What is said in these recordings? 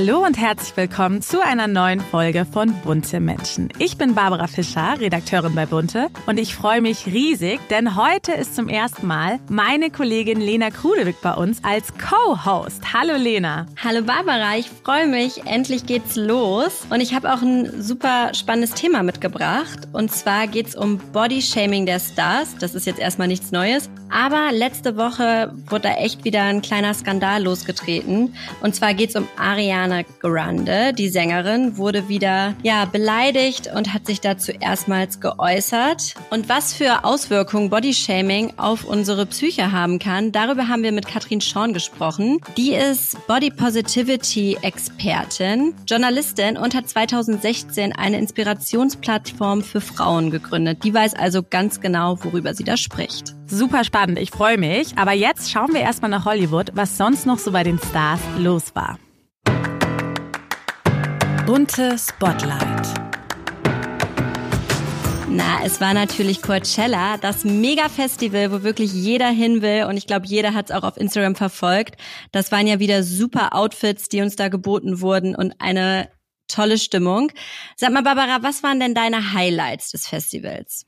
Hallo und herzlich willkommen zu einer neuen Folge von Bunte Menschen. Ich bin Barbara Fischer, Redakteurin bei Bunte und ich freue mich riesig, denn heute ist zum ersten Mal meine Kollegin Lena Krudewig bei uns als Co-Host. Hallo Lena. Hallo Barbara, ich freue mich. Endlich geht's los und ich habe auch ein super spannendes Thema mitgebracht und zwar geht's um Bodyshaming der Stars. Das ist jetzt erstmal nichts Neues, aber letzte Woche wurde da echt wieder ein kleiner Skandal losgetreten und zwar geht's um Ariana Ariana Grande, die Sängerin, wurde wieder ja beleidigt und hat sich dazu erstmals geäußert. Und was für Auswirkungen Bodyshaming auf unsere Psyche haben kann, darüber haben wir mit Katrin Schorn gesprochen. Die ist Body Positivity Expertin, Journalistin und hat 2016 eine Inspirationsplattform für Frauen gegründet. Die weiß also ganz genau, worüber sie da spricht. Super spannend, ich freue mich. Aber jetzt schauen wir erstmal nach Hollywood, was sonst noch so bei den Stars los war bunte Spotlight. Na, es war natürlich Coachella, das Mega-Festival, wo wirklich jeder hin will. Und ich glaube, jeder hat es auch auf Instagram verfolgt. Das waren ja wieder super Outfits, die uns da geboten wurden und eine tolle Stimmung. Sag mal, Barbara, was waren denn deine Highlights des Festivals?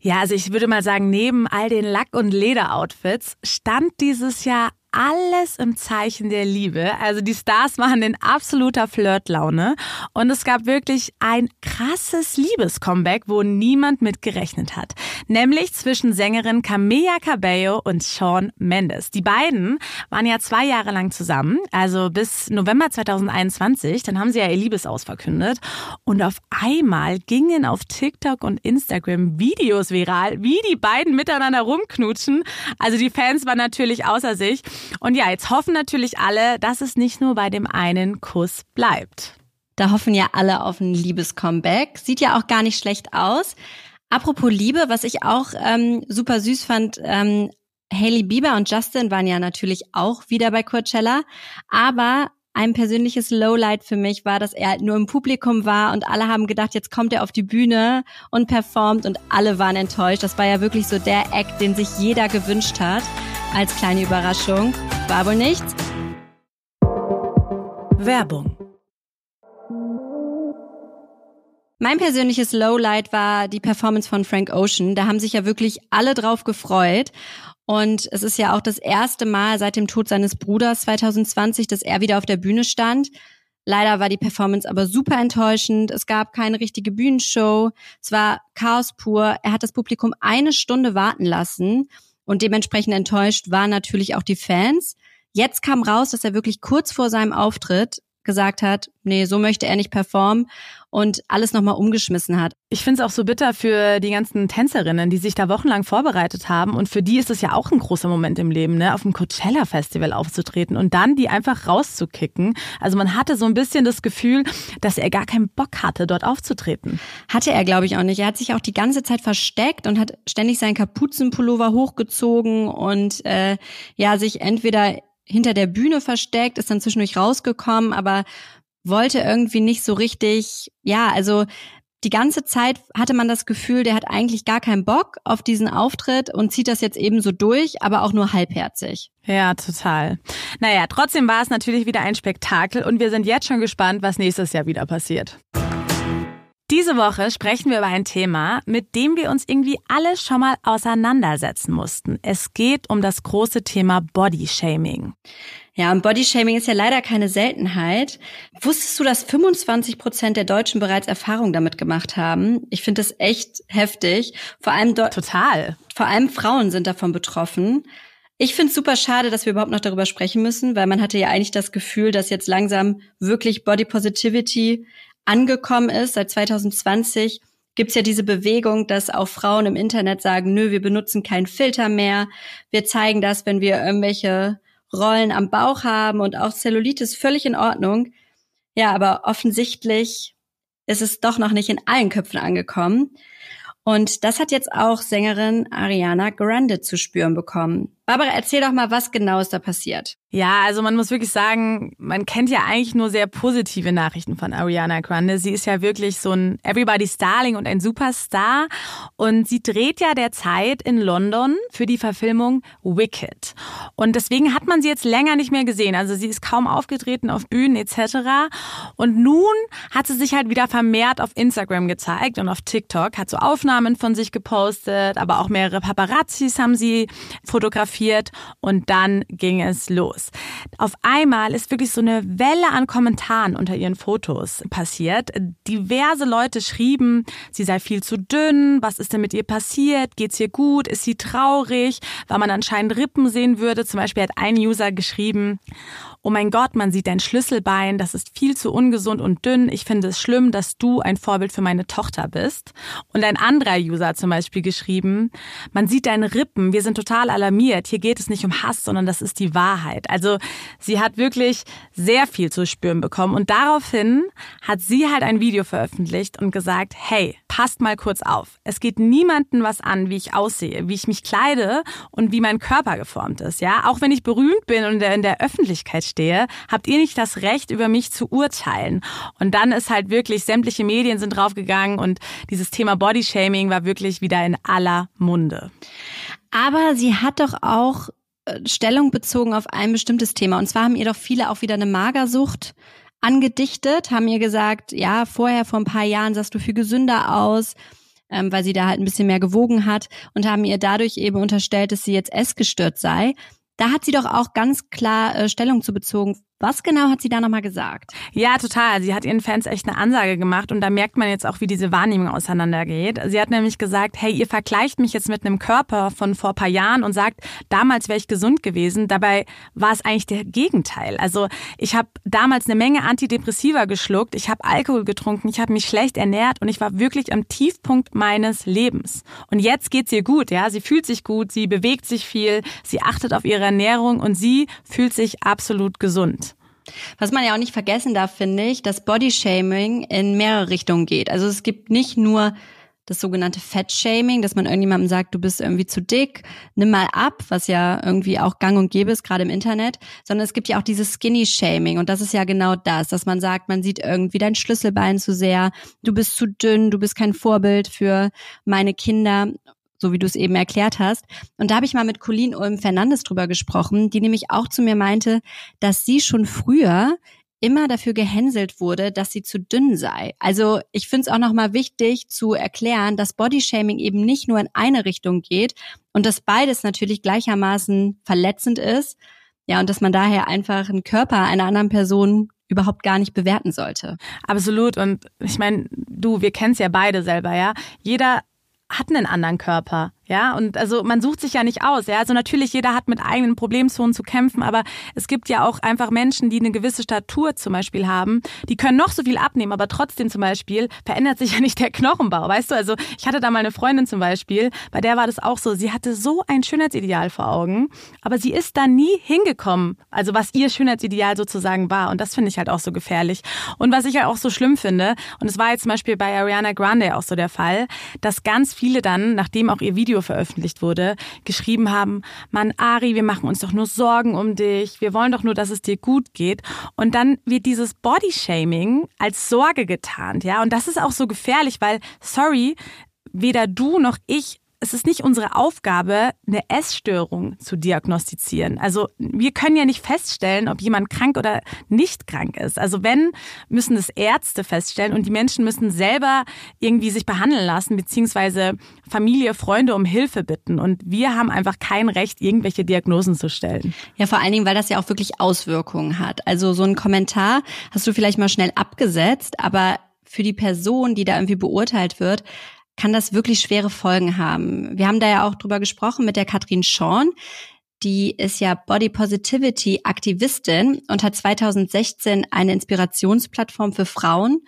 Ja, also ich würde mal sagen, neben all den Lack- und Leder-Outfits stand dieses Jahr alles im Zeichen der Liebe. Also die Stars waren in absoluter Flirtlaune und es gab wirklich ein krasses Liebescomeback, wo niemand mit gerechnet hat. Nämlich zwischen Sängerin Camilla Cabello und Shawn Mendes. Die beiden waren ja zwei Jahre lang zusammen, also bis November 2021. Dann haben sie ja ihr Liebesaus verkündet und auf einmal gingen auf TikTok und Instagram Videos viral, wie die beiden miteinander rumknutschen. Also die Fans waren natürlich außer sich. Und ja, jetzt hoffen natürlich alle, dass es nicht nur bei dem einen Kuss bleibt. Da hoffen ja alle auf ein Liebescomeback. Sieht ja auch gar nicht schlecht aus. Apropos Liebe, was ich auch ähm, super süß fand, ähm, Hailey Bieber und Justin waren ja natürlich auch wieder bei Coachella, aber ein persönliches Lowlight für mich war, dass er halt nur im Publikum war und alle haben gedacht, jetzt kommt er auf die Bühne und performt und alle waren enttäuscht. Das war ja wirklich so der Act, den sich jeder gewünscht hat als kleine Überraschung. War wohl nichts. Werbung. Mein persönliches Lowlight war die Performance von Frank Ocean. Da haben sich ja wirklich alle drauf gefreut. Und es ist ja auch das erste Mal seit dem Tod seines Bruders 2020, dass er wieder auf der Bühne stand. Leider war die Performance aber super enttäuschend. Es gab keine richtige Bühnenshow. Es war Chaos pur. Er hat das Publikum eine Stunde warten lassen. Und dementsprechend enttäuscht waren natürlich auch die Fans. Jetzt kam raus, dass er wirklich kurz vor seinem Auftritt gesagt hat, nee, so möchte er nicht performen und alles nochmal umgeschmissen hat. Ich finde es auch so bitter für die ganzen Tänzerinnen, die sich da wochenlang vorbereitet haben und für die ist es ja auch ein großer Moment im Leben, ne, auf dem Coachella Festival aufzutreten und dann die einfach rauszukicken. Also man hatte so ein bisschen das Gefühl, dass er gar keinen Bock hatte, dort aufzutreten. Hatte er, glaube ich, auch nicht. Er hat sich auch die ganze Zeit versteckt und hat ständig seinen Kapuzenpullover hochgezogen und äh, ja, sich entweder hinter der Bühne versteckt, ist dann zwischendurch rausgekommen, aber wollte irgendwie nicht so richtig, ja, also die ganze Zeit hatte man das Gefühl, der hat eigentlich gar keinen Bock auf diesen Auftritt und zieht das jetzt eben so durch, aber auch nur halbherzig. Ja, total. Naja, trotzdem war es natürlich wieder ein Spektakel und wir sind jetzt schon gespannt, was nächstes Jahr wieder passiert. Diese Woche sprechen wir über ein Thema, mit dem wir uns irgendwie alle schon mal auseinandersetzen mussten. Es geht um das große Thema Bodyshaming. Ja, und Bodyshaming ist ja leider keine Seltenheit. Wusstest du, dass 25 Prozent der Deutschen bereits Erfahrung damit gemacht haben? Ich finde das echt heftig. Vor allem dort. Total. Vor allem Frauen sind davon betroffen. Ich finde es super schade, dass wir überhaupt noch darüber sprechen müssen, weil man hatte ja eigentlich das Gefühl, dass jetzt langsam wirklich Body Positivity angekommen ist. Seit 2020 gibt's ja diese Bewegung, dass auch Frauen im Internet sagen, nö, wir benutzen keinen Filter mehr. Wir zeigen das, wenn wir irgendwelche Rollen am Bauch haben und auch Zellulitis völlig in Ordnung. Ja, aber offensichtlich ist es doch noch nicht in allen Köpfen angekommen. Und das hat jetzt auch Sängerin Ariana Grande zu spüren bekommen. Barbara, erzähl doch mal, was genau ist da passiert. Ja, also man muss wirklich sagen, man kennt ja eigentlich nur sehr positive Nachrichten von Ariana Grande. Sie ist ja wirklich so ein Everybody's Darling und ein Superstar. Und sie dreht ja derzeit in London für die Verfilmung Wicked. Und deswegen hat man sie jetzt länger nicht mehr gesehen. Also sie ist kaum aufgetreten auf Bühnen etc. Und nun hat sie sich halt wieder vermehrt auf Instagram gezeigt und auf TikTok, hat so Aufnahmen von sich gepostet, aber auch mehrere Paparazzis haben sie fotografiert. Und dann ging es los. Auf einmal ist wirklich so eine Welle an Kommentaren unter ihren Fotos passiert. Diverse Leute schrieben, sie sei viel zu dünn, was ist denn mit ihr passiert, geht's ihr gut, ist sie traurig, weil man anscheinend Rippen sehen würde. Zum Beispiel hat ein User geschrieben, oh mein Gott, man sieht dein Schlüsselbein, das ist viel zu ungesund und dünn. Ich finde es schlimm, dass du ein Vorbild für meine Tochter bist. Und ein anderer User zum Beispiel geschrieben, man sieht deine Rippen, wir sind total alarmiert. Hier geht es nicht um Hass, sondern das ist die Wahrheit. Also sie hat wirklich sehr viel zu spüren bekommen. Und daraufhin hat sie halt ein Video veröffentlicht und gesagt, hey, passt mal kurz auf. Es geht niemanden was an, wie ich aussehe, wie ich mich kleide und wie mein Körper geformt ist. Ja, auch wenn ich berühmt bin und in der Öffentlichkeit stehe stehe, habt ihr nicht das Recht, über mich zu urteilen. Und dann ist halt wirklich, sämtliche Medien sind draufgegangen und dieses Thema Bodyshaming war wirklich wieder in aller Munde. Aber sie hat doch auch äh, Stellung bezogen auf ein bestimmtes Thema. Und zwar haben ihr doch viele auch wieder eine Magersucht angedichtet, haben ihr gesagt, ja, vorher vor ein paar Jahren sahst du viel gesünder aus, ähm, weil sie da halt ein bisschen mehr gewogen hat und haben ihr dadurch eben unterstellt, dass sie jetzt essgestört sei. Da hat sie doch auch ganz klar äh, Stellung zu bezogen. Was genau hat sie da nochmal gesagt? Ja, total. Sie hat ihren Fans echt eine Ansage gemacht und da merkt man jetzt auch, wie diese Wahrnehmung auseinandergeht. Sie hat nämlich gesagt, hey, ihr vergleicht mich jetzt mit einem Körper von vor paar Jahren und sagt, damals wäre ich gesund gewesen. Dabei war es eigentlich der Gegenteil. Also ich habe damals eine Menge Antidepressiva geschluckt, ich habe Alkohol getrunken, ich habe mich schlecht ernährt und ich war wirklich am Tiefpunkt meines Lebens. Und jetzt geht's ihr gut, ja. Sie fühlt sich gut, sie bewegt sich viel, sie achtet auf ihre Ernährung und sie fühlt sich absolut gesund. Was man ja auch nicht vergessen darf, finde ich, dass Bodyshaming in mehrere Richtungen geht. Also es gibt nicht nur das sogenannte Fettshaming, dass man irgendjemandem sagt, du bist irgendwie zu dick, nimm mal ab, was ja irgendwie auch gang und gäbe ist, gerade im Internet, sondern es gibt ja auch dieses Skinny-Shaming und das ist ja genau das, dass man sagt, man sieht irgendwie dein Schlüsselbein zu sehr, du bist zu dünn, du bist kein Vorbild für meine Kinder so wie du es eben erklärt hast. Und da habe ich mal mit Colleen Ulm Fernandes drüber gesprochen, die nämlich auch zu mir meinte, dass sie schon früher immer dafür gehänselt wurde, dass sie zu dünn sei. Also ich finde es auch nochmal wichtig zu erklären, dass Bodyshaming eben nicht nur in eine Richtung geht und dass beides natürlich gleichermaßen verletzend ist. Ja, und dass man daher einfach einen Körper einer anderen Person überhaupt gar nicht bewerten sollte. Absolut. Und ich meine, du, wir kennen es ja beide selber, ja. Jeder hat einen anderen Körper. Ja, und also man sucht sich ja nicht aus. Ja, also natürlich jeder hat mit eigenen Problemzonen zu kämpfen, aber es gibt ja auch einfach Menschen, die eine gewisse Statur zum Beispiel haben, die können noch so viel abnehmen, aber trotzdem zum Beispiel verändert sich ja nicht der Knochenbau. Weißt du, also ich hatte da mal eine Freundin zum Beispiel, bei der war das auch so. Sie hatte so ein Schönheitsideal vor Augen, aber sie ist da nie hingekommen. Also was ihr Schönheitsideal sozusagen war. Und das finde ich halt auch so gefährlich. Und was ich ja halt auch so schlimm finde, und es war jetzt zum Beispiel bei Ariana Grande auch so der Fall, dass ganz viele dann, nachdem auch ihr Video Video veröffentlicht wurde, geschrieben haben, Mann, Ari, wir machen uns doch nur Sorgen um dich, wir wollen doch nur, dass es dir gut geht. Und dann wird dieses Bodyshaming als Sorge getarnt, ja. Und das ist auch so gefährlich, weil, sorry, weder du noch ich es ist nicht unsere Aufgabe, eine Essstörung zu diagnostizieren. Also wir können ja nicht feststellen, ob jemand krank oder nicht krank ist. Also wenn, müssen es Ärzte feststellen und die Menschen müssen selber irgendwie sich behandeln lassen, beziehungsweise Familie, Freunde um Hilfe bitten. Und wir haben einfach kein Recht, irgendwelche Diagnosen zu stellen. Ja, vor allen Dingen, weil das ja auch wirklich Auswirkungen hat. Also so ein Kommentar hast du vielleicht mal schnell abgesetzt, aber für die Person, die da irgendwie beurteilt wird, kann das wirklich schwere Folgen haben. Wir haben da ja auch drüber gesprochen mit der Katrin Schorn. Die ist ja Body Positivity Aktivistin und hat 2016 eine Inspirationsplattform für Frauen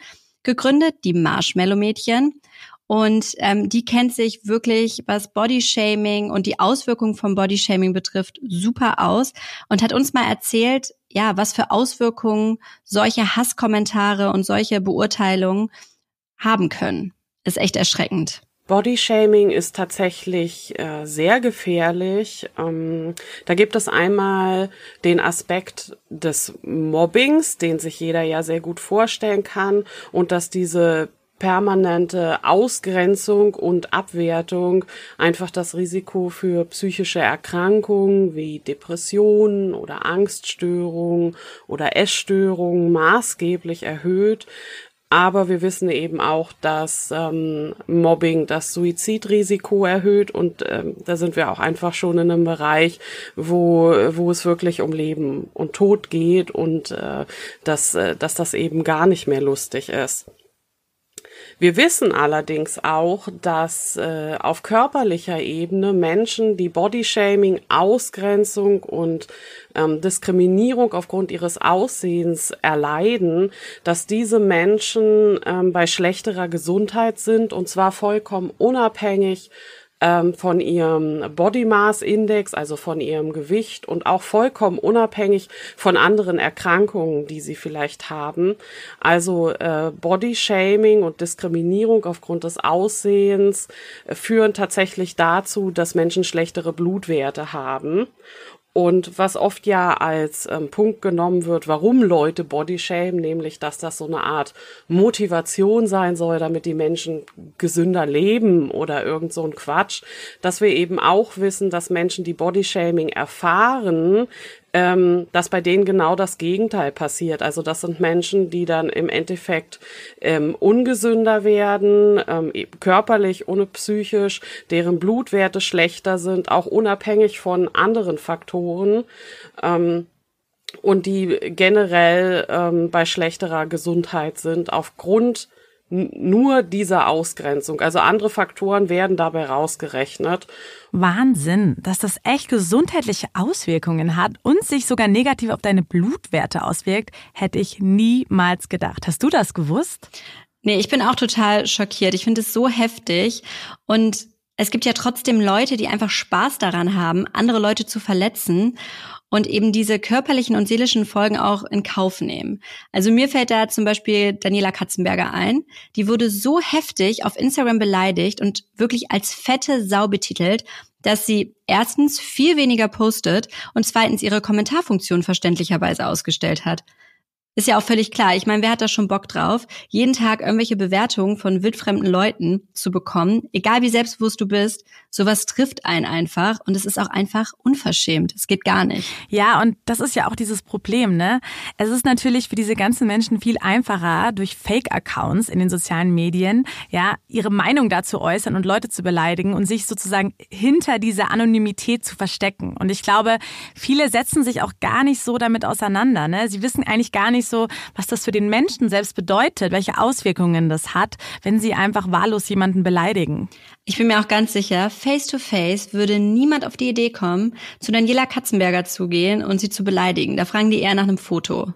gegründet, die Marshmallow Mädchen. Und ähm, die kennt sich wirklich, was Bodyshaming und die Auswirkungen von Bodyshaming betrifft, super aus und hat uns mal erzählt, ja, was für Auswirkungen solche Hasskommentare und solche Beurteilungen haben können ist echt erschreckend. Bodyshaming ist tatsächlich äh, sehr gefährlich. Ähm, da gibt es einmal den Aspekt des Mobbings, den sich jeder ja sehr gut vorstellen kann und dass diese permanente Ausgrenzung und Abwertung einfach das Risiko für psychische Erkrankungen wie Depressionen oder Angststörungen oder Essstörungen maßgeblich erhöht. Aber wir wissen eben auch, dass ähm, Mobbing das Suizidrisiko erhöht und ähm, da sind wir auch einfach schon in einem Bereich, wo, wo es wirklich um Leben und Tod geht und äh, dass, äh, dass das eben gar nicht mehr lustig ist. Wir wissen allerdings auch, dass äh, auf körperlicher Ebene Menschen, die Bodyshaming, Ausgrenzung und ähm, Diskriminierung aufgrund ihres Aussehens erleiden, dass diese Menschen ähm, bei schlechterer Gesundheit sind und zwar vollkommen unabhängig ähm, von ihrem Body Mass Index, also von ihrem Gewicht und auch vollkommen unabhängig von anderen Erkrankungen, die sie vielleicht haben. Also äh, Body Shaming und Diskriminierung aufgrund des Aussehens äh, führen tatsächlich dazu, dass Menschen schlechtere Blutwerte haben. Und was oft ja als ähm, Punkt genommen wird, warum Leute Bodyshame, nämlich dass das so eine Art Motivation sein soll, damit die Menschen gesünder leben oder irgend so ein Quatsch, dass wir eben auch wissen, dass Menschen, die Bodyshaming erfahren, ähm, dass bei denen genau das Gegenteil passiert. Also das sind Menschen, die dann im Endeffekt ähm, ungesünder werden, ähm, körperlich, ohne psychisch, deren Blutwerte schlechter sind, auch unabhängig von anderen Faktoren. Ähm, und die generell ähm, bei schlechterer Gesundheit sind aufgrund nur dieser Ausgrenzung. Also andere Faktoren werden dabei rausgerechnet. Wahnsinn, dass das echt gesundheitliche Auswirkungen hat und sich sogar negativ auf deine Blutwerte auswirkt, hätte ich niemals gedacht. Hast du das gewusst? Nee, ich bin auch total schockiert. Ich finde es so heftig und es gibt ja trotzdem Leute, die einfach Spaß daran haben, andere Leute zu verletzen und eben diese körperlichen und seelischen Folgen auch in Kauf nehmen. Also mir fällt da zum Beispiel Daniela Katzenberger ein. Die wurde so heftig auf Instagram beleidigt und wirklich als fette Sau betitelt, dass sie erstens viel weniger postet und zweitens ihre Kommentarfunktion verständlicherweise ausgestellt hat. Ist ja auch völlig klar. Ich meine, wer hat da schon Bock drauf, jeden Tag irgendwelche Bewertungen von wildfremden Leuten zu bekommen, egal wie selbstbewusst du bist, sowas trifft einen einfach und es ist auch einfach unverschämt. Es geht gar nicht. Ja, und das ist ja auch dieses Problem, ne? Es ist natürlich für diese ganzen Menschen viel einfacher, durch Fake-Accounts in den sozialen Medien, ja, ihre Meinung dazu äußern und Leute zu beleidigen und sich sozusagen hinter dieser Anonymität zu verstecken. Und ich glaube, viele setzen sich auch gar nicht so damit auseinander, ne? Sie wissen eigentlich gar nicht, nicht so, was das für den Menschen selbst bedeutet, welche Auswirkungen das hat, wenn sie einfach wahllos jemanden beleidigen. Ich bin mir auch ganz sicher, face to face würde niemand auf die Idee kommen, zu Daniela Katzenberger zu gehen und sie zu beleidigen. Da fragen die eher nach einem Foto.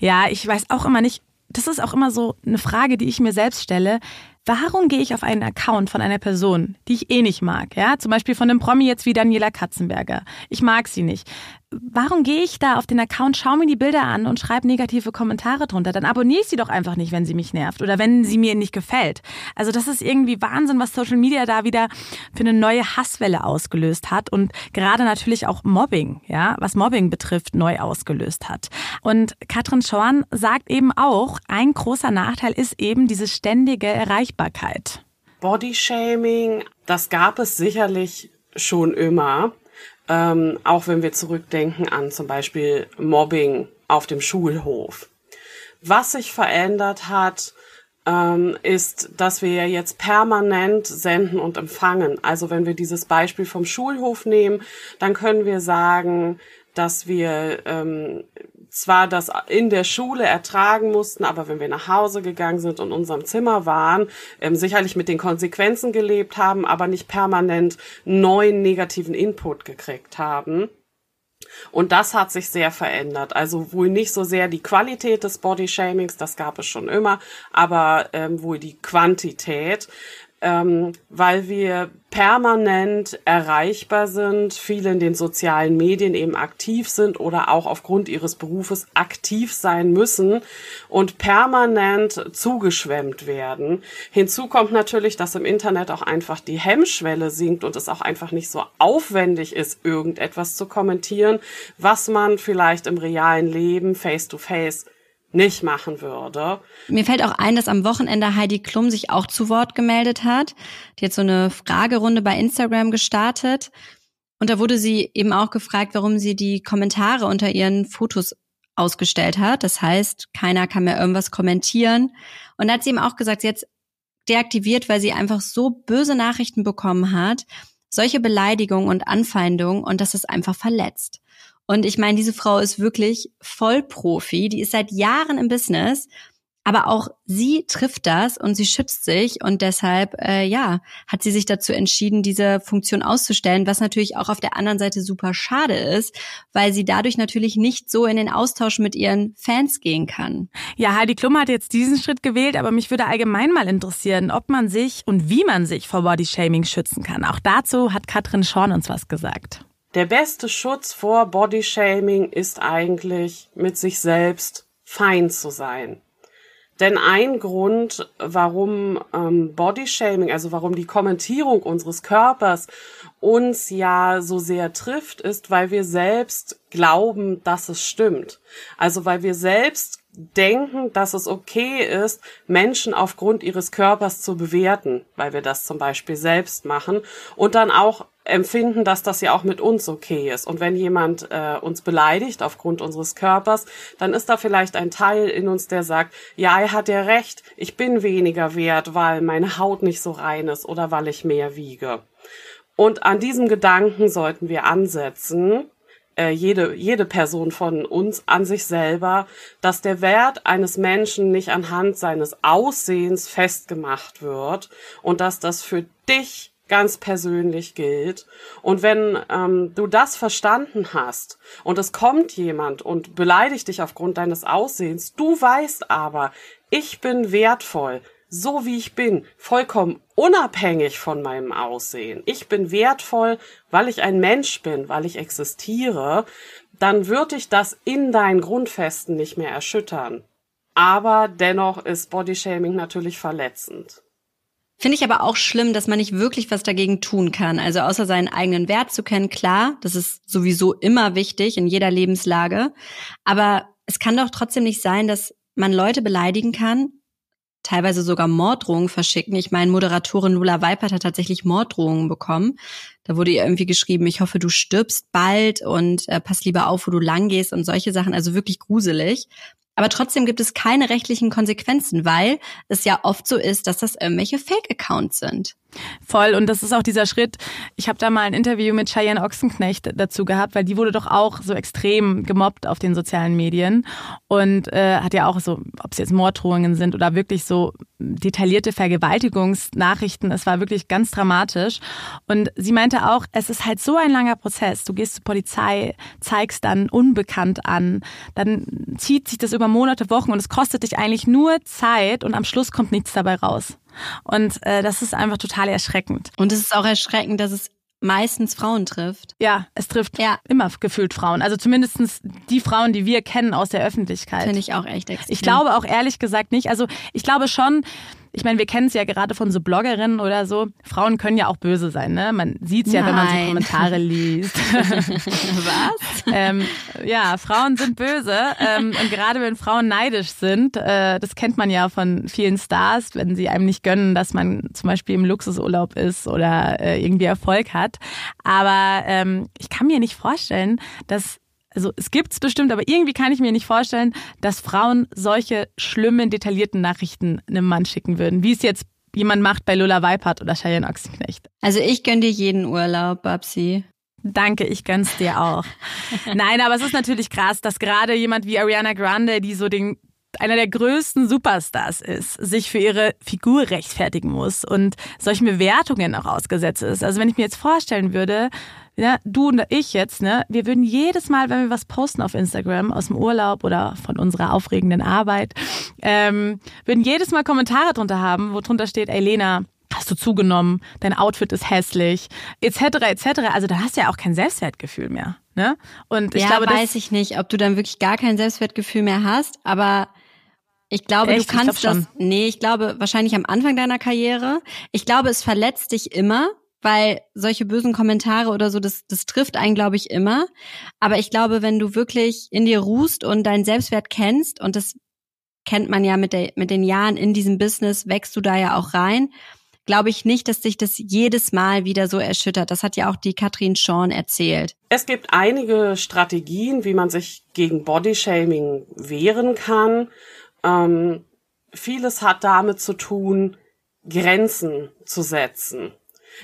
Ja, ich weiß auch immer nicht, das ist auch immer so eine Frage, die ich mir selbst stelle. Warum gehe ich auf einen Account von einer Person, die ich eh nicht mag? Ja, zum Beispiel von einem Promi jetzt wie Daniela Katzenberger. Ich mag sie nicht warum gehe ich da auf den Account, schaue mir die Bilder an und schreibe negative Kommentare drunter? Dann abonniere ich sie doch einfach nicht, wenn sie mich nervt oder wenn sie mir nicht gefällt. Also das ist irgendwie Wahnsinn, was Social Media da wieder für eine neue Hasswelle ausgelöst hat und gerade natürlich auch Mobbing, ja, was Mobbing betrifft, neu ausgelöst hat. Und Katrin Schorn sagt eben auch, ein großer Nachteil ist eben diese ständige Erreichbarkeit. Bodyshaming, das gab es sicherlich schon immer. Ähm, auch wenn wir zurückdenken an zum Beispiel Mobbing auf dem Schulhof. Was sich verändert hat, ähm, ist, dass wir jetzt permanent senden und empfangen. Also wenn wir dieses Beispiel vom Schulhof nehmen, dann können wir sagen, dass wir ähm, zwar das in der Schule ertragen mussten, aber wenn wir nach Hause gegangen sind und in unserem Zimmer waren, ähm, sicherlich mit den Konsequenzen gelebt haben, aber nicht permanent neuen negativen Input gekriegt haben. Und das hat sich sehr verändert. Also wohl nicht so sehr die Qualität des Bodyshamings, das gab es schon immer, aber ähm, wohl die Quantität. Ähm, weil wir permanent erreichbar sind, viele in den sozialen Medien eben aktiv sind oder auch aufgrund ihres Berufes aktiv sein müssen und permanent zugeschwemmt werden. Hinzu kommt natürlich, dass im Internet auch einfach die Hemmschwelle sinkt und es auch einfach nicht so aufwendig ist, irgendetwas zu kommentieren, was man vielleicht im realen Leben face to face nicht machen würde. Mir fällt auch ein, dass am Wochenende Heidi Klum sich auch zu Wort gemeldet hat. Die hat so eine Fragerunde bei Instagram gestartet. Und da wurde sie eben auch gefragt, warum sie die Kommentare unter ihren Fotos ausgestellt hat. Das heißt, keiner kann mehr irgendwas kommentieren. Und da hat sie eben auch gesagt, sie hat deaktiviert, weil sie einfach so böse Nachrichten bekommen hat, solche Beleidigungen und Anfeindungen und das ist einfach verletzt. Und ich meine, diese Frau ist wirklich Vollprofi, die ist seit Jahren im Business, aber auch sie trifft das und sie schützt sich und deshalb, äh, ja, hat sie sich dazu entschieden, diese Funktion auszustellen, was natürlich auch auf der anderen Seite super schade ist, weil sie dadurch natürlich nicht so in den Austausch mit ihren Fans gehen kann. Ja, Heidi Klum hat jetzt diesen Schritt gewählt, aber mich würde allgemein mal interessieren, ob man sich und wie man sich vor Bodyshaming schützen kann. Auch dazu hat Katrin Schorn uns was gesagt. Der beste Schutz vor Bodyshaming ist eigentlich, mit sich selbst fein zu sein. Denn ein Grund, warum ähm, Bodyshaming, also warum die Kommentierung unseres Körpers uns ja so sehr trifft, ist, weil wir selbst glauben, dass es stimmt. Also weil wir selbst denken, dass es okay ist, Menschen aufgrund ihres Körpers zu bewerten, weil wir das zum Beispiel selbst machen und dann auch empfinden, dass das ja auch mit uns okay ist. Und wenn jemand äh, uns beleidigt aufgrund unseres Körpers, dann ist da vielleicht ein Teil in uns, der sagt, ja, er hat ja recht, ich bin weniger wert, weil meine Haut nicht so rein ist oder weil ich mehr wiege. Und an diesem Gedanken sollten wir ansetzen äh, jede, jede Person von uns an sich selber, dass der Wert eines Menschen nicht anhand seines Aussehens festgemacht wird und dass das für dich ganz persönlich gilt. Und wenn ähm, du das verstanden hast und es kommt jemand und beleidigt dich aufgrund deines Aussehens, du weißt aber, ich bin wertvoll, so wie ich bin, vollkommen unabhängig von meinem Aussehen. Ich bin wertvoll, weil ich ein Mensch bin, weil ich existiere, dann würde ich das in deinen Grundfesten nicht mehr erschüttern. Aber dennoch ist Bodyshaming natürlich verletzend. Finde ich aber auch schlimm, dass man nicht wirklich was dagegen tun kann. Also außer seinen eigenen Wert zu kennen, klar, das ist sowieso immer wichtig in jeder Lebenslage. Aber es kann doch trotzdem nicht sein, dass man Leute beleidigen kann, teilweise sogar Morddrohungen verschicken. Ich meine, Moderatorin Lula Weipert hat tatsächlich Morddrohungen bekommen. Da wurde ihr irgendwie geschrieben, ich hoffe, du stirbst bald und äh, pass lieber auf, wo du lang gehst und solche Sachen. Also wirklich gruselig. Aber trotzdem gibt es keine rechtlichen Konsequenzen, weil es ja oft so ist, dass das irgendwelche Fake-Accounts sind. Voll. Und das ist auch dieser Schritt. Ich habe da mal ein Interview mit Cheyenne Ochsenknecht dazu gehabt, weil die wurde doch auch so extrem gemobbt auf den sozialen Medien und äh, hat ja auch so, ob es jetzt Morddrohungen sind oder wirklich so detaillierte Vergewaltigungsnachrichten. Es war wirklich ganz dramatisch. Und sie meinte auch, es ist halt so ein langer Prozess. Du gehst zur Polizei, zeigst dann unbekannt an, dann zieht sich das über Monate, Wochen und es kostet dich eigentlich nur Zeit und am Schluss kommt nichts dabei raus. Und äh, das ist einfach total erschreckend. Und es ist auch erschreckend, dass es meistens Frauen trifft. Ja, es trifft ja. immer gefühlt Frauen. Also zumindestens die Frauen, die wir kennen aus der Öffentlichkeit. Finde ich auch echt extrem. Ich glaube auch ehrlich gesagt nicht. Also ich glaube schon, ich meine, wir kennen es ja gerade von so Bloggerinnen oder so. Frauen können ja auch böse sein, ne? Man sieht es ja, wenn man so Kommentare liest. Was? ähm, ja, Frauen sind böse. Ähm, und gerade wenn Frauen neidisch sind, äh, das kennt man ja von vielen Stars, wenn sie einem nicht gönnen, dass man zum Beispiel im Luxusurlaub ist oder äh, irgendwie Erfolg hat. Aber ähm, ich kann mir nicht vorstellen, dass also es gibt's bestimmt, aber irgendwie kann ich mir nicht vorstellen, dass Frauen solche schlimmen, detaillierten Nachrichten einem Mann schicken würden, wie es jetzt jemand macht bei Lola Weipert oder Cheyenne Ochsenknecht. Also ich gönn dir jeden Urlaub, Babsi. Danke, ich gönn's dir auch. Nein, aber es ist natürlich krass, dass gerade jemand wie Ariana Grande, die so den einer der größten Superstars ist, sich für ihre Figur rechtfertigen muss und solchen Bewertungen auch ausgesetzt ist. Also wenn ich mir jetzt vorstellen würde, ja, du und ich jetzt, ne, wir würden jedes Mal, wenn wir was posten auf Instagram aus dem Urlaub oder von unserer aufregenden Arbeit, ähm, würden jedes Mal Kommentare drunter haben, wo drunter steht, ey Lena, hast du zugenommen, dein Outfit ist hässlich, etc. etc. Also da hast du ja auch kein Selbstwertgefühl mehr. Ne? Und ich ja, glaube, weiß ich nicht, ob du dann wirklich gar kein Selbstwertgefühl mehr hast, aber ich glaube, Echt? du kannst ich das. Nee, ich glaube wahrscheinlich am Anfang deiner Karriere. Ich glaube, es verletzt dich immer, weil solche bösen Kommentare oder so, das, das trifft einen, glaube ich, immer. Aber ich glaube, wenn du wirklich in dir ruhst und deinen Selbstwert kennst, und das kennt man ja mit, der, mit den Jahren in diesem Business, wächst du da ja auch rein, glaube ich nicht, dass sich das jedes Mal wieder so erschüttert. Das hat ja auch die Katrin Schorn erzählt. Es gibt einige Strategien, wie man sich gegen Bodyshaming wehren kann. Ähm, vieles hat damit zu tun, Grenzen zu setzen.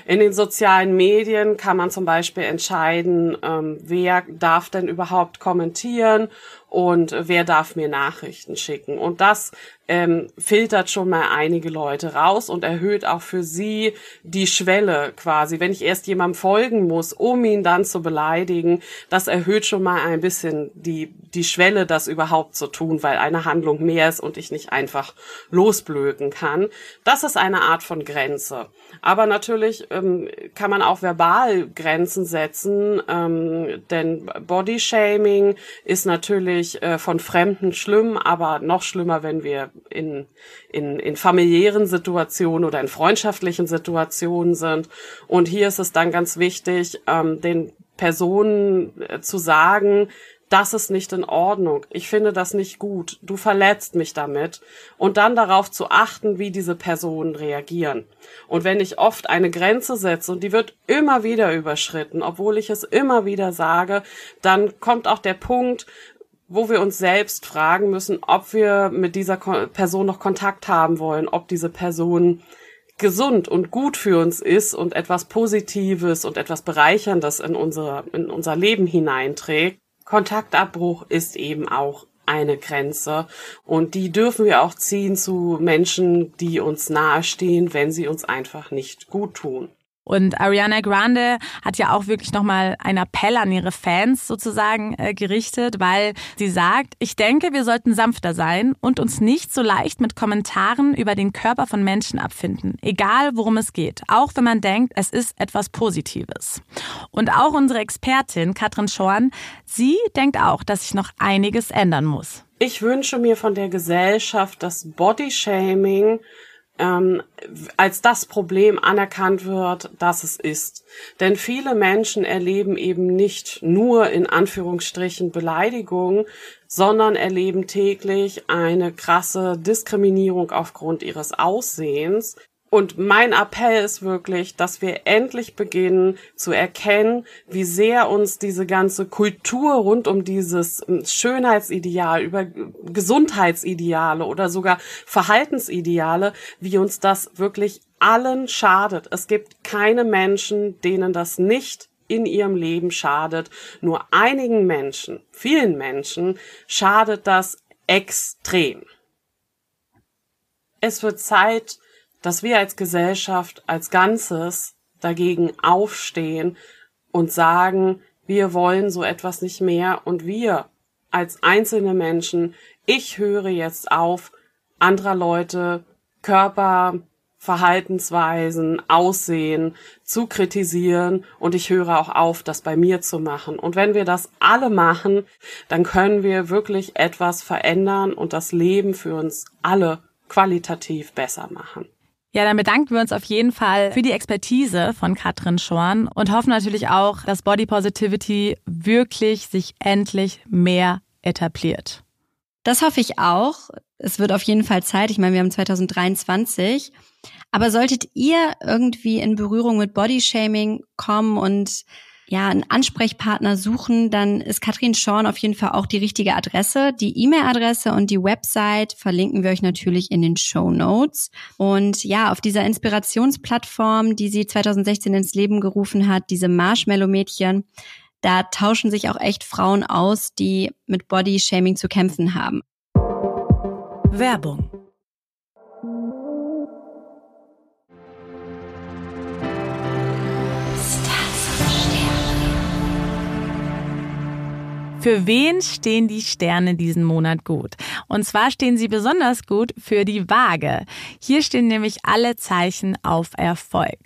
In den sozialen Medien kann man zum Beispiel entscheiden, ähm, wer darf denn überhaupt kommentieren und wer darf mir Nachrichten schicken. Und das ähm, filtert schon mal einige Leute raus und erhöht auch für sie die Schwelle quasi. Wenn ich erst jemandem folgen muss, um ihn dann zu beleidigen, das erhöht schon mal ein bisschen die, die Schwelle, das überhaupt zu tun, weil eine Handlung mehr ist und ich nicht einfach losblöken kann. Das ist eine Art von Grenze. Aber natürlich ähm, kann man auch verbal Grenzen setzen, ähm, denn Bodyshaming ist natürlich äh, von Fremden schlimm, aber noch schlimmer, wenn wir in, in, in familiären Situationen oder in freundschaftlichen Situationen sind. Und hier ist es dann ganz wichtig, ähm, den Personen äh, zu sagen, das ist nicht in Ordnung. Ich finde das nicht gut. Du verletzt mich damit. Und dann darauf zu achten, wie diese Personen reagieren. Und wenn ich oft eine Grenze setze und die wird immer wieder überschritten, obwohl ich es immer wieder sage, dann kommt auch der Punkt, wo wir uns selbst fragen müssen, ob wir mit dieser Person noch Kontakt haben wollen, ob diese Person gesund und gut für uns ist und etwas Positives und etwas Bereicherndes in unser, in unser Leben hineinträgt. Kontaktabbruch ist eben auch eine Grenze und die dürfen wir auch ziehen zu Menschen, die uns nahestehen, wenn sie uns einfach nicht gut tun. Und Ariana Grande hat ja auch wirklich nochmal einen Appell an ihre Fans sozusagen äh, gerichtet, weil sie sagt, ich denke, wir sollten sanfter sein und uns nicht so leicht mit Kommentaren über den Körper von Menschen abfinden, egal worum es geht, auch wenn man denkt, es ist etwas Positives. Und auch unsere Expertin Katrin Schorn, sie denkt auch, dass sich noch einiges ändern muss. Ich wünsche mir von der Gesellschaft, dass Bodyshaming ähm, als das Problem anerkannt wird, dass es ist. Denn viele Menschen erleben eben nicht nur in Anführungsstrichen Beleidigung, sondern erleben täglich eine krasse Diskriminierung aufgrund ihres Aussehens, und mein Appell ist wirklich, dass wir endlich beginnen zu erkennen, wie sehr uns diese ganze Kultur rund um dieses hm, Schönheitsideal, über Gesundheitsideale oder sogar Verhaltensideale, wie uns das wirklich allen schadet. Es gibt keine Menschen, denen das nicht in ihrem Leben schadet. Nur einigen Menschen, vielen Menschen, schadet das extrem. Es wird Zeit, dass wir als Gesellschaft als Ganzes dagegen aufstehen und sagen, wir wollen so etwas nicht mehr und wir als einzelne Menschen, ich höre jetzt auf, anderer Leute Körper, Verhaltensweisen, Aussehen zu kritisieren und ich höre auch auf, das bei mir zu machen. Und wenn wir das alle machen, dann können wir wirklich etwas verändern und das Leben für uns alle qualitativ besser machen. Ja, dann bedanken wir uns auf jeden Fall für die Expertise von Katrin Schorn und hoffen natürlich auch, dass Body Positivity wirklich sich endlich mehr etabliert. Das hoffe ich auch. Es wird auf jeden Fall Zeit. Ich meine, wir haben 2023. Aber solltet ihr irgendwie in Berührung mit Bodyshaming kommen und ja, einen Ansprechpartner suchen, dann ist Katrin Schorn auf jeden Fall auch die richtige Adresse. Die E-Mail-Adresse und die Website verlinken wir euch natürlich in den Show Notes. Und ja, auf dieser Inspirationsplattform, die sie 2016 ins Leben gerufen hat, diese Marshmallow-Mädchen, da tauschen sich auch echt Frauen aus, die mit Body-Shaming zu kämpfen haben. Werbung Für wen stehen die Sterne diesen Monat gut? Und zwar stehen sie besonders gut für die Waage. Hier stehen nämlich alle Zeichen auf Erfolg.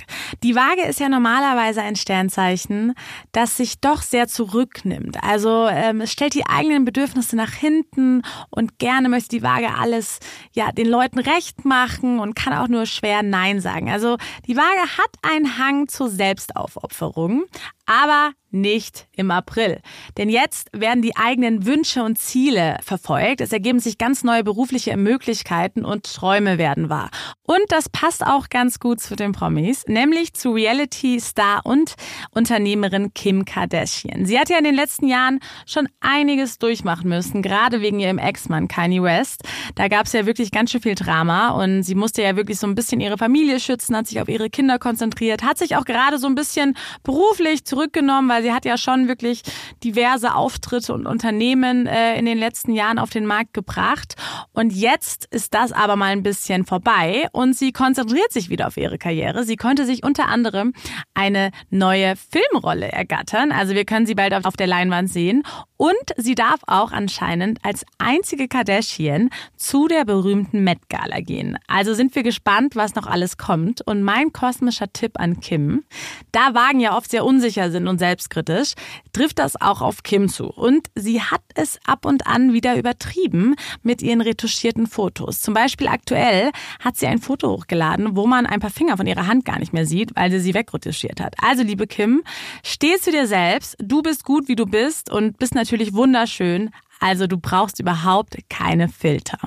Die Waage ist ja normalerweise ein Sternzeichen, das sich doch sehr zurücknimmt. Also ähm, es stellt die eigenen Bedürfnisse nach hinten und gerne möchte die Waage alles ja den Leuten recht machen und kann auch nur schwer Nein sagen. Also die Waage hat einen Hang zur Selbstaufopferung, aber nicht im April. Denn jetzt werden die eigenen Wünsche und Ziele verfolgt. Es ergeben sich ganz neue berufliche Möglichkeiten und Träume werden wahr. Und das passt auch ganz gut zu den Promis, nämlich zu Reality-Star und Unternehmerin Kim Kardashian. Sie hat ja in den letzten Jahren schon einiges durchmachen müssen, gerade wegen ihrem Ex-Mann Kanye West. Da gab es ja wirklich ganz schön viel Drama und sie musste ja wirklich so ein bisschen ihre Familie schützen, hat sich auf ihre Kinder konzentriert, hat sich auch gerade so ein bisschen beruflich zurückgenommen, weil sie hat ja schon wirklich diverse Auftritte und Unternehmen äh, in den letzten Jahren auf den Markt gebracht. Und jetzt ist das aber mal ein bisschen vorbei und sie konzentriert sich wieder auf ihre Karriere. Sie konnte sich unter anderem eine neue Filmrolle ergattern. Also wir können sie bald auf der Leinwand sehen. Und sie darf auch anscheinend als einzige Kardashian zu der berühmten Met Gala gehen. Also sind wir gespannt, was noch alles kommt. Und mein kosmischer Tipp an Kim, da Wagen ja oft sehr unsicher sind und selbstkritisch, trifft das auch auf Kim zu. Und sie hat es ab und an wieder übertrieben mit ihren retuschierten Fotos. Zum Beispiel aktuell hat sie ein Foto hochgeladen, wo man ein paar Finger von ihrer Hand gar nicht mehr sieht, weil sie sie wegretuschiert hat. Also liebe Kim, steh zu dir selbst. Du bist gut, wie du bist und bist natürlich natürlich wunderschön. Also du brauchst überhaupt keine Filter.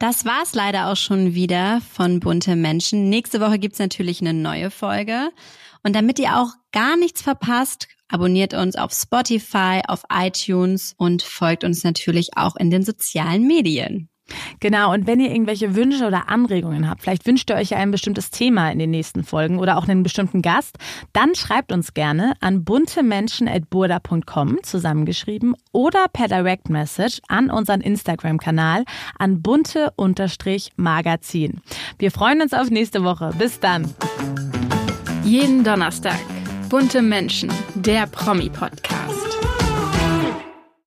Das war's leider auch schon wieder von Bunte Menschen. Nächste Woche gibt's natürlich eine neue Folge. Und damit ihr auch gar nichts verpasst, abonniert uns auf Spotify, auf iTunes und folgt uns natürlich auch in den sozialen Medien. Genau, und wenn ihr irgendwelche Wünsche oder Anregungen habt, vielleicht wünscht ihr euch ja ein bestimmtes Thema in den nächsten Folgen oder auch einen bestimmten Gast, dann schreibt uns gerne an buntemenschen.burda.com zusammengeschrieben oder per Direct Message an unseren Instagram-Kanal an bunte-magazin. Wir freuen uns auf nächste Woche. Bis dann. Jeden Donnerstag. Bunte Menschen, der Promi-Podcast.